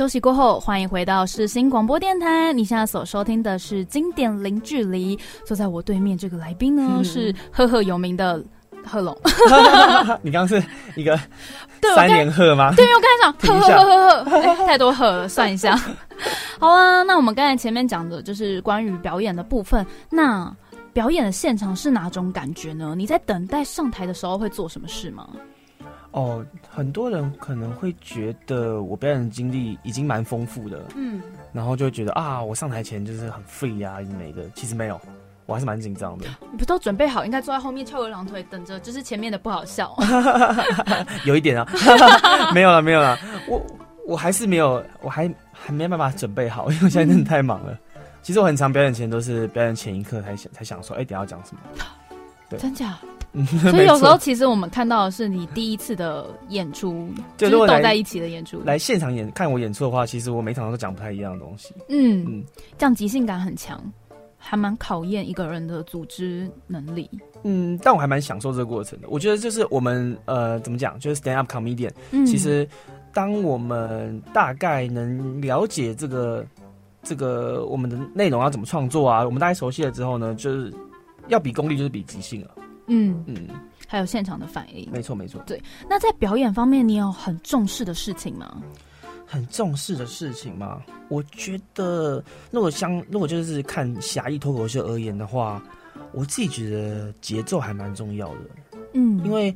休息过后，欢迎回到世新广播电台。你现在所收听的是经典零距离。坐在我对面这个来宾呢，是赫赫有名的贺龙。你刚刚是一个 三连贺吗？对，我刚才讲呵呵呵呵呵，太多贺了，算一下。好啊，那我们刚才前面讲的就是关于表演的部分。那表演的现场是哪种感觉呢？你在等待上台的时候会做什么事吗？哦，很多人可能会觉得我表演的经历已经蛮丰富的，嗯，然后就会觉得啊，我上台前就是很 free 啊，美的。其实没有，我还是蛮紧张的。你不都准备好，应该坐在后面翘二郎腿，等着就是前面的不好笑。有一点啊，没有了，没有了。我我还是没有，我还还没办法准备好，因为现在真的太忙了。其实我很常表演前都是表演前一刻才想才想说，哎，等下要讲什么？对，真假？所以有时候其实我们看到的是你第一次的演出，就是都在一起的演出。来现场演看我演出的话，其实我每场都讲不太一样的东西。嗯嗯，这样即兴感很强，还蛮考验一个人的组织能力。嗯，但我还蛮享受这个过程的。我觉得就是我们呃，怎么讲，就是 stand up comedian。嗯其实当我们大概能了解这个这个我们的内容要怎么创作啊，我们大概熟悉了之后呢，就是要比功力，就是比即兴了。嗯嗯，还有现场的反应，没错没错。对，那在表演方面，你有很重视的事情吗？很重视的事情吗？我觉得，如果相如果就是看侠义脱口秀而言的话，我自己觉得节奏还蛮重要的。嗯，因为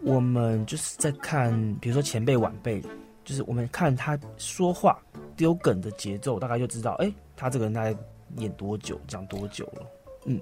我们就是在看，比如说前辈晚辈，就是我们看他说话丢梗的节奏，大概就知道，哎，他这个人大概演多久，讲多久了。嗯。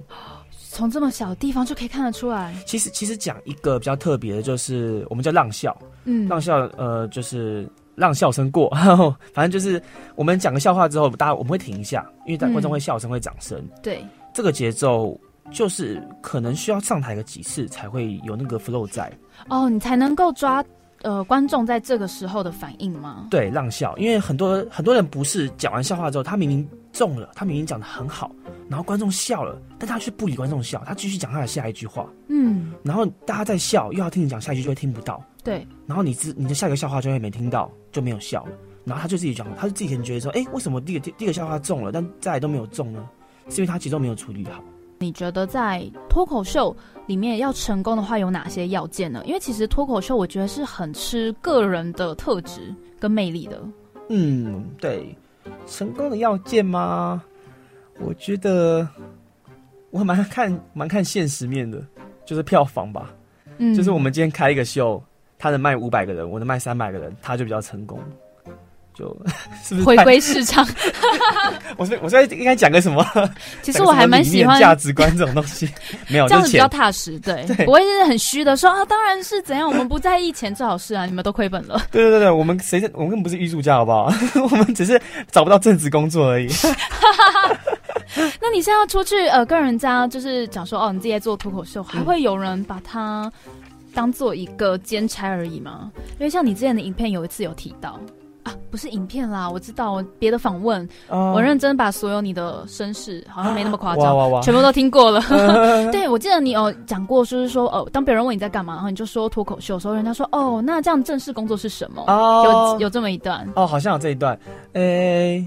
从这么小的地方就可以看得出来。其实，其实讲一个比较特别的，就是我们叫浪笑。嗯，浪笑，呃，就是让笑声过。反正就是我们讲个笑话之后，大家我们会停一下，因为观众会笑声，会掌声。对，这个节奏就是可能需要上台个几次才会有那个 flow 在。哦，你才能够抓呃观众在这个时候的反应吗？对，让笑，因为很多很多人不是讲完笑话之后，他明明中了，他明明讲的很好。然后观众笑了，但他却不理观众笑，他继续讲他的下一句话。嗯，然后大家在笑，又要听你讲下一句，就会听不到。对，然后你自你的下一个笑话就会没听到，就没有笑了。然后他就自己讲，他就自己可能觉得说，哎，为什么第一个第一个笑话中了，但再来都没有中呢？是因为他节奏没有处理好。你觉得在脱口秀里面要成功的话，有哪些要件呢？因为其实脱口秀我觉得是很吃个人的特质跟魅力的。嗯，对，成功的要件吗？我觉得我蛮看蛮看现实面的，就是票房吧。嗯，就是我们今天开一个秀，他能卖五百个人，我能卖三百个人，他就比较成功。就 是不是回归市场？我说我在应该讲个什么？其实我还蛮喜欢价值观这种东西，没有这样子比较踏实，对，不会是很虚的说啊，当然是怎样，我们不在意钱最好是啊，你们都亏本了。对对对对，我们谁我们根本不是艺术家，好不好？我们只是找不到正职工作而已。那你现在要出去呃跟人家就是讲说哦，你自己在做脱口秀，还会有人把它当做一个兼差而已吗？因为像你之前的影片有一次有提到。啊，不是影片啦，我知道别的访问，我认真把所有你的身世，好像没那么夸张，全部都听过了。对，我记得你有讲过，就是说，哦，当别人问你在干嘛，然后你就说脱口秀，时候人家说，哦，那这样正式工作是什么？有有这么一段？哦，好像有这一段。诶，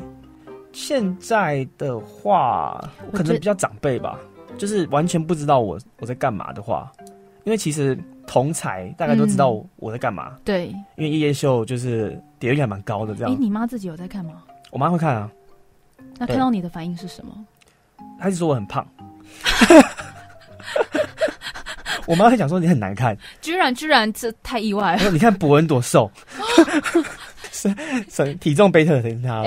现在的话，可能比较长辈吧，就是完全不知道我我在干嘛的话，因为其实。同才大概都知道我在干嘛，对，因为夜夜秀就是点率还蛮高的，这样。哎，你妈自己有在看吗？我妈会看啊。那看到你的反应是什么？她就说我很胖。我妈会讲说你很难看。居然居然这太意外了。你看博文多瘦，是是体重贝特等他。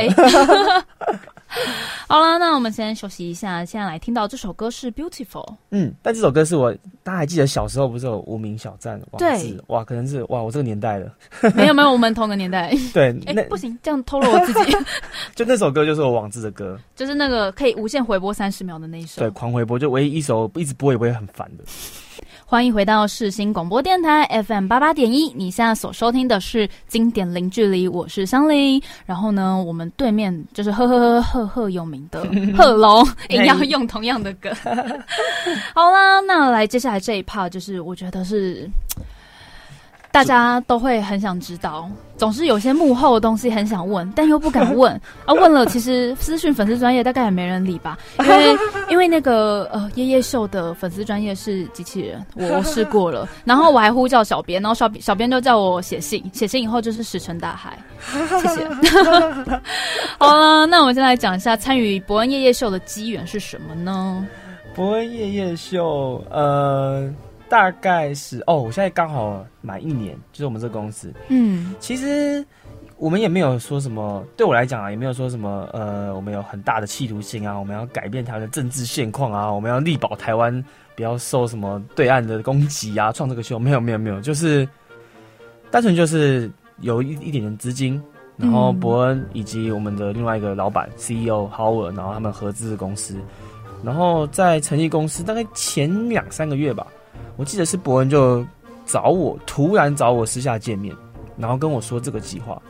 好了，那我们先休息一下。现在来听到这首歌是《Beautiful》。嗯，但这首歌是我大家还记得小时候不是有无名小站网？对，哇，可能是哇，我这个年代的。没有没有，我们同个年代。对，哎不行，这样透露我自己。就那首歌就是我网志的歌，就是那个可以无限回播三十秒的那一首。对，狂回播就唯一一首一直播也不会很烦的。欢迎回到世新广播电台 FM 八八点一，你现在所收听的是经典零距离，我是香菱。然后呢，我们对面 就是赫赫赫赫赫有名的 贺龙，也要用同样的歌。好啦，那来接下来这一 part 就是我觉得是大家都会很想知道，总是有些幕后的东西很想问，但又不敢问 啊。问了，其实私讯粉丝专业大概也没人理吧，因为 因为那个呃夜夜秀的粉丝专业是机器人，我试过了，然后我还呼叫小编，然后小小编就叫我写信，写信以后就是石沉大海。谢谢。好了，那我们先来讲一下参与伯恩夜夜秀的机缘是什么呢？伯恩夜夜秀，呃。大概是哦，我现在刚好满一年，就是我们这个公司。嗯，其实我们也没有说什么，对我来讲啊，也没有说什么，呃，我们有很大的企图心啊，我们要改变台湾的政治现况啊，我们要力保台湾不要受什么对岸的攻击啊，创这个秀没有没有没有，就是单纯就是有一一点点资金，然后伯恩以及我们的另外一个老板 CEO Howard，然后他们合资的公司，然后在成立公司大概前两三个月吧。我记得是伯恩就找我，突然找我私下见面，然后跟我说这个计划，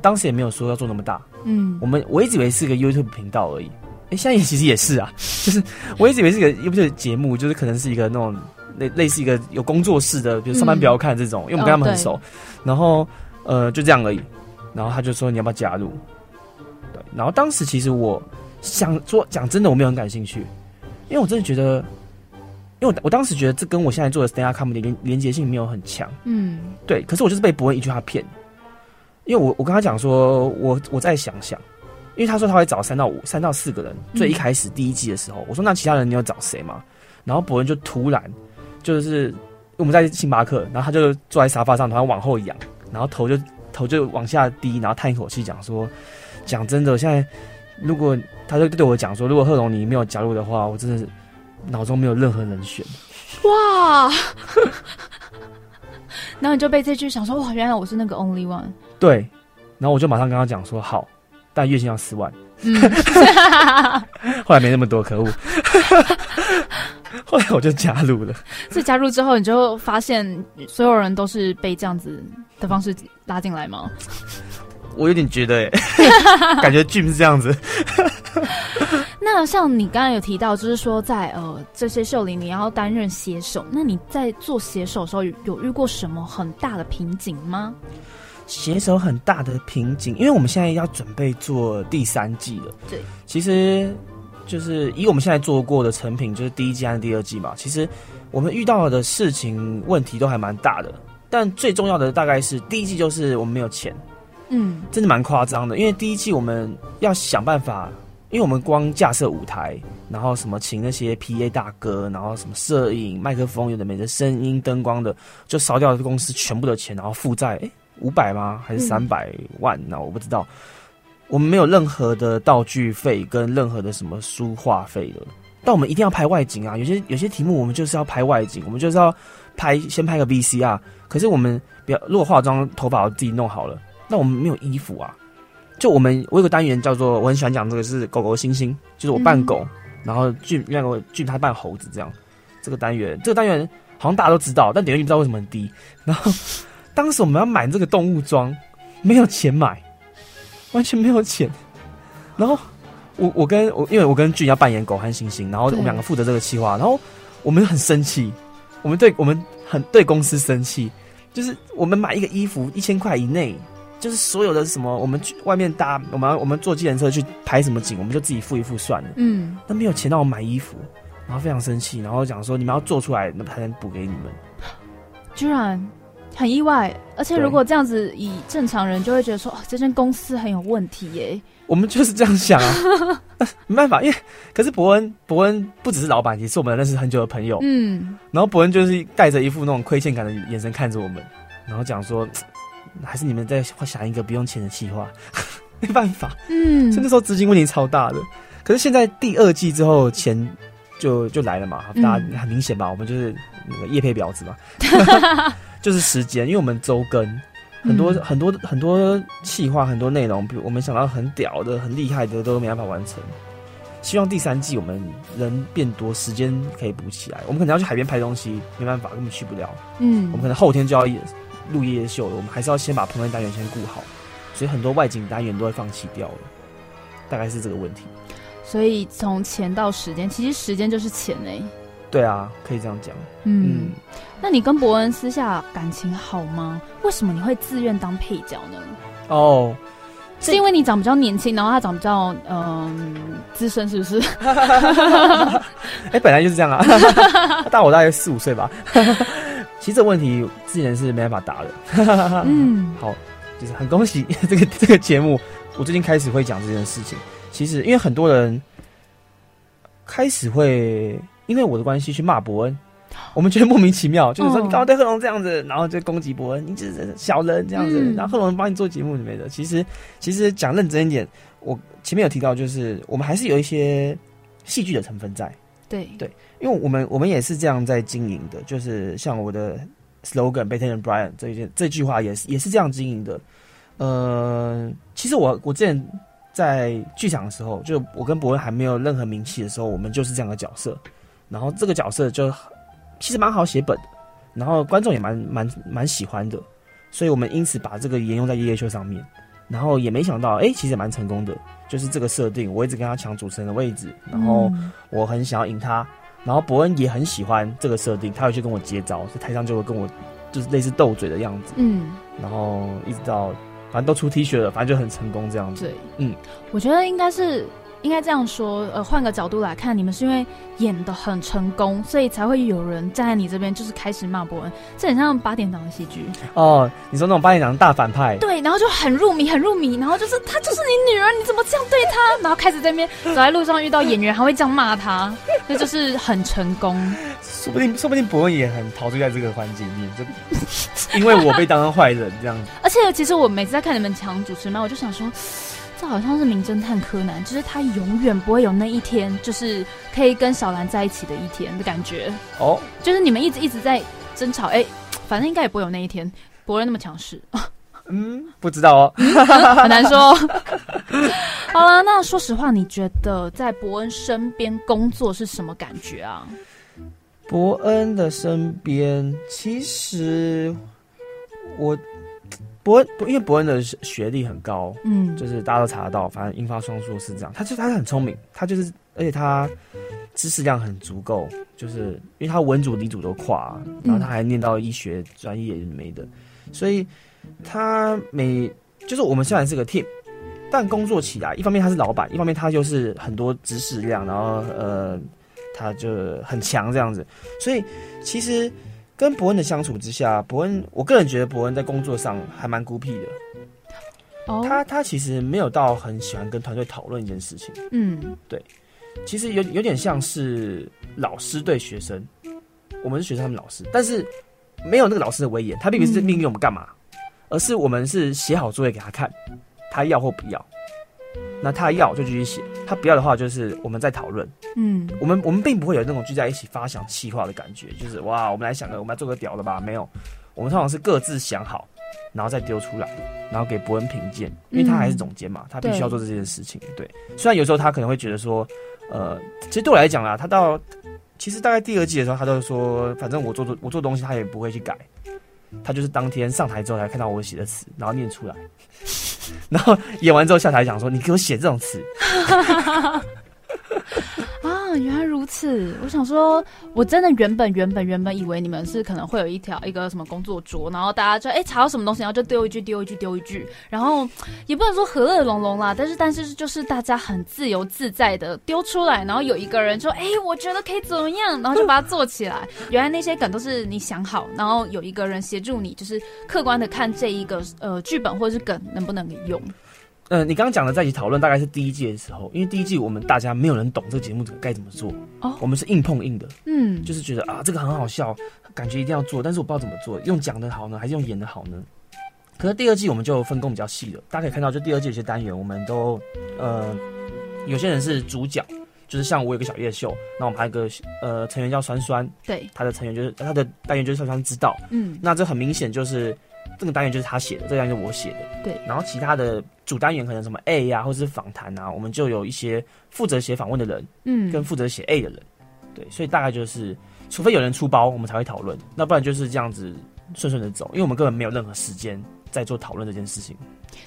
当时也没有说要做那么大，嗯，我们我一直以为是个 YouTube 频道而已，哎，现在也其实也是啊，就是我一直以为是个 YouTube 节目，就是可能是一个那种类类似一个有工作室的，比如上班不要看这种，因为我们跟他们很熟，然后呃就这样而已，然后他就说你要不要加入？对，然后当时其实我想说讲真的，我没有很感兴趣，因为我真的觉得。因为我我当时觉得这跟我现在做的 stand up comedy 连连接性没有很强，嗯，对。可是我就是被伯恩一句话骗，因为我我跟他讲说，我我再想想，因为他说他会找三到五三到四个人，最一开始第一季的时候，我说那其他人你要找谁吗？然后伯恩就突然就是我们在星巴克，然后他就坐在沙发上，然后往后仰，然后头就头就往下低，然后叹一口气讲说，讲真的，现在如果他就对我讲说，如果贺龙你没有加入的话，我真的是。脑中没有任何人选，哇！然后你就被这句想说哇，原来我是那个 only one。对，然后我就马上跟他讲说好，但月薪要四万。嗯 后来没那么多，可恶。后来我就加入了。所以加入之后，你就发现所有人都是被这样子的方式拉进来吗？我有点觉得，感觉 Jim 是这样子。那像你刚刚有提到，就是说在呃这些秀里你要担任写手，那你在做写手的时候有遇过什么很大的瓶颈吗？写手很大的瓶颈，因为我们现在要准备做第三季了。对，其实就是以我们现在做过的成品，就是第一季和第二季嘛。其实我们遇到的事情问题都还蛮大的，但最重要的大概是第一季就是我们没有钱。嗯，真的蛮夸张的，因为第一季我们要想办法。因为我们光架设舞台，然后什么请那些 P A 大哥，然后什么摄影、麦克风，有的没的，声音、灯光的，就烧掉公司全部的钱，然后负债，哎，五百吗？还是三百万？呢我不知道。我们没有任何的道具费跟任何的什么书画费的，但我们一定要拍外景啊！有些有些题目我们就是要拍外景，我们就是要拍先拍个 V C R。可是我们不要，如果化妆头发我自己弄好了，那我们没有衣服啊。就我们，我有个单元叫做，我很喜欢讲这个是狗狗星星，就是我扮狗，然后俊那个俊他扮猴子这样。这个单元，这个单元好像大家都知道，但点击率不知道为什么很低。然后当时我们要买这个动物装，没有钱买，完全没有钱。然后我我跟我因为我跟俊要扮演狗和星星，然后我们两个负责这个企划，然后我们很生气，我们对我们很对公司生气，就是我们买一个衣服一千块以内。就是所有的什么，我们去外面搭，我们我们坐计程车去拍什么景，我们就自己付一付算了。嗯，那没有钱让我买衣服，然后非常生气，然后讲说你们要做出来，那才能补给你们。居然很意外，而且如果这样子，以正常人就会觉得说，哦，这间公司很有问题耶。我们就是这样想啊，没办法，因为可是伯恩伯恩不只是老板，也是我们认识很久的朋友。嗯，然后伯恩就是带着一副那种亏欠感的眼神看着我们，然后讲说。还是你们在想一个不用钱的计划，没办法，嗯，那时候资金问题超大的。可是现在第二季之后钱就就来了嘛，大家很明显吧？我们就是那个叶配婊子嘛，就是时间，因为我们周更很多很多很多企划很多内容，比如我们想到很屌的、很厉害的都没办法完成。希望第三季我们人变多，时间可以补起来。我们可能要去海边拍东西，没办法，根本去不了。嗯，我们可能后天就要。录夜秀了，我们还是要先把棚内单元先顾好，所以很多外景单元都会放弃掉了，大概是这个问题。所以从钱到时间，其实时间就是钱哎。对啊，可以这样讲。嗯，那你跟伯恩私下感情好吗？为什么你会自愿当配角呢？哦，是因为你长比较年轻，然后他长比较嗯资深，是不是？哎，本来就是这样啊，大我大概四五岁吧。其实这问题之前是没办法答的。嗯，好，就是很恭喜 这个这个节目，我最近开始会讲这件事情。其实因为很多人开始会因为我的关系去骂伯恩，我们觉得莫名其妙，就是说你干嘛对贺龙这样子，然后就攻击伯恩，你只是小人这样子，然后贺龙帮你做节目什么的。其实其实讲认真一点，我前面有提到，就是我们还是有一些戏剧的成分在。对对，因为我们我们也是这样在经营的，就是像我的 slogan b e t t e r Brian” 这件这句话也是也是这样经营的。呃，其实我我之前在剧场的时候，就我跟伯恩还没有任何名气的时候，我们就是这样的角色。然后这个角色就其实蛮好写本的，然后观众也蛮蛮蛮喜欢的，所以我们因此把这个沿用在夜夜秀上面。然后也没想到，哎，其实蛮成功的。就是这个设定，我一直跟他抢主持人的位置，然后我很想要赢他，然后伯恩也很喜欢这个设定，他会去跟我接招，在台上就会跟我就是类似斗嘴的样子，嗯，然后一直到反正都出 T 恤了，反正就很成功这样子。对，嗯，我觉得应该是。应该这样说，呃，换个角度来看，你们是因为演的很成功，所以才会有人站在你这边，就是开始骂伯恩，这很像八点档的戏剧哦。你说那种八点档大反派，对，然后就很入迷，很入迷，然后就是他就是你女儿，你怎么这样对她？然后开始在那边走在路上遇到演员，还会这样骂他，那就是很成功。说不定，说不定伯恩也很陶醉在这个环境里面，就 因为我被当成坏人这样。而且，其实我每次在看你们抢主持嘛，我就想说。这好像是名侦探柯南，就是他永远不会有那一天，就是可以跟小兰在一起的一天的感觉。哦，就是你们一直一直在争吵，哎，反正应该也不会有那一天。伯恩那么强势，嗯，不知道哦，很难说。好了，那说实话，你觉得在伯恩身边工作是什么感觉啊？伯恩的身边，其实我。伯恩，因为伯恩的学历很高，嗯，就是大家都查得到，反正英法双硕是这样。他就他是很聪明，他就是，而且他知识量很足够，就是因为他文组理组都跨，然后他还念到医学专业没的，所以他每就是我们虽然是个 team，但工作起来，一方面他是老板，一方面他就是很多知识量，然后呃，他就很强这样子，所以其实。跟伯恩的相处之下，伯恩，我个人觉得伯恩在工作上还蛮孤僻的。哦，他他其实没有到很喜欢跟团队讨论一件事情。嗯，对，其实有有点像是老师对学生，我们是学生，他们老师，但是没有那个老师的威严，他并不是命令我们干嘛，而是我们是写好作业给他看，他要或不要。那他要就继续写，他不要的话就是我们在讨论。嗯，我们我们并不会有那种聚在一起发想气话的感觉，就是哇，我们来想个，我们来做个屌的吧？没有，我们通常是各自想好，然后再丢出来，然后给伯恩评鉴，因为他还是总监嘛，他必须要做这件事情。对，虽然有时候他可能会觉得说，呃，其实对我来讲啦，他到其实大概第二季的时候，他都说，反正我做做我做东西，他也不会去改，他就是当天上台之后才看到我写的词，然后念出来。然后演完之后下台讲说：“你给我写这种词。” 啊，原来如此！我想说，我真的原本原本原本以为你们是可能会有一条一个什么工作桌，然后大家就哎查到什么东西，然后就丢一句丢一句丢一句，然后也不能说和乐融融啦，但是但是就是大家很自由自在的丢出来，然后有一个人说：“哎，我觉得可以怎么样？”然后就把它做起来。原来那些梗都是你想好，然后有一个人协助你，就是客观的看这一个呃剧本或者是梗能不能用。嗯，你刚刚讲的在一起讨论大概是第一季的时候，因为第一季我们大家没有人懂这个节目该怎么做，哦，我们是硬碰硬的，嗯，就是觉得啊这个很好笑，感觉一定要做，但是我不知道怎么做，用讲的好呢，还是用演的好呢？可是第二季我们就分工比较细了，大家可以看到，就第二季有些单元我们都，呃，有些人是主角，就是像我有个小夜秀，那我们还有个呃成员叫酸酸，对，他的成员就是他的单元就是酸酸知道，嗯，那这很明显就是。这个单元就是他写的，这个单元是我写的。对，然后其他的主单元可能什么 A 呀，或者是访谈啊，我们就有一些负责写访问的人，嗯，跟负责写 A 的人。对，所以大概就是，除非有人出包，我们才会讨论，那不然就是这样子顺顺的走，因为我们根本没有任何时间在做讨论这件事情。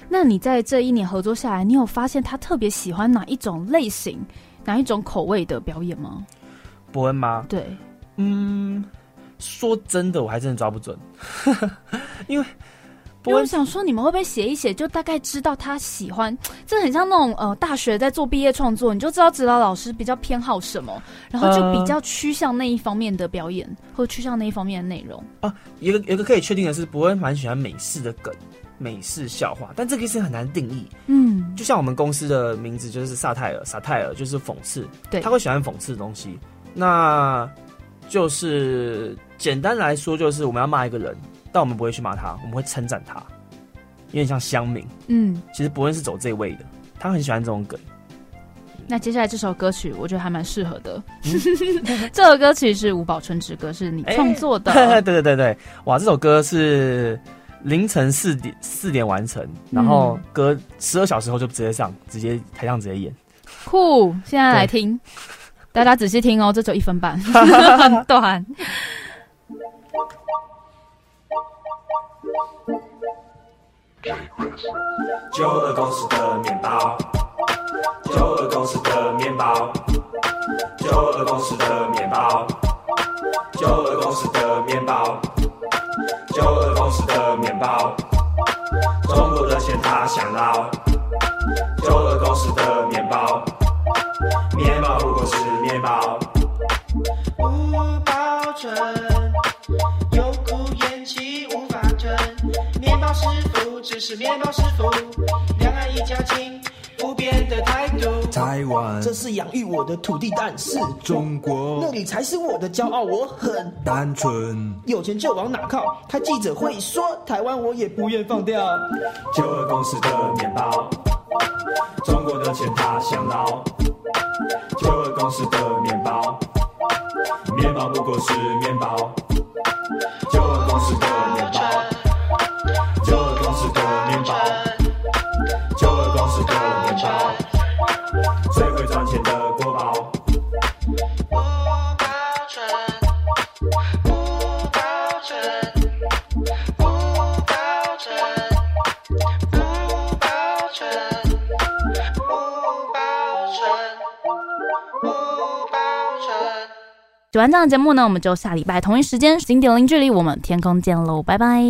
那你在这一年合作下来，你有发现他特别喜欢哪一种类型、哪一种口味的表演吗？伯恩吗？对，嗯，说真的，我还真的抓不准，因为。我想说，你们会不会写一写，就大概知道他喜欢？这很像那种呃，大学在做毕业创作，你就知道指导老师比较偏好什么，然后就比较趋向那一方面的表演，或趋向那一方面的内容啊。一个一个可以确定的是，不会蛮喜欢美式的梗、美式笑话，但这个是很难定义。嗯，就像我们公司的名字就是萨泰尔，萨泰尔就是讽刺，对，他会喜欢讽刺的东西。那就是简单来说，就是我们要骂一个人。但我们不会去骂他，我们会称赞他，有点像乡民。嗯，其实伯恩是走这位的，他很喜欢这种梗。那接下来这首歌曲，我觉得还蛮适合的。这首歌曲是《吴宝春之歌》，是你创作的。对 对对对，哇，这首歌是凌晨四点四点完成，然后歌十二小时后就直接上，直接台上直接演。酷，现在来听，大家仔细听哦，这只有一分半，很短。九二公司的面包，九二公司的面包，九二公司的面包，九二公司的面包，九二公司的面包，中国的钱他想捞，九二公司的面包，面包不过是面包，不保存，是面包师傅，两岸一家亲，不变的态度。台湾，这是养育我的土地，但是中国，那里才是我的骄傲。我很单纯，有钱就往哪靠。开记者会说台湾，我也不愿放掉。九二公司的面包，中国的钱他想捞。九二公司的面包，面包不过是面包。九二公司的喜欢这样的节目呢，我们就下礼拜同一时间，经典零距离，我们天空见喽，拜拜。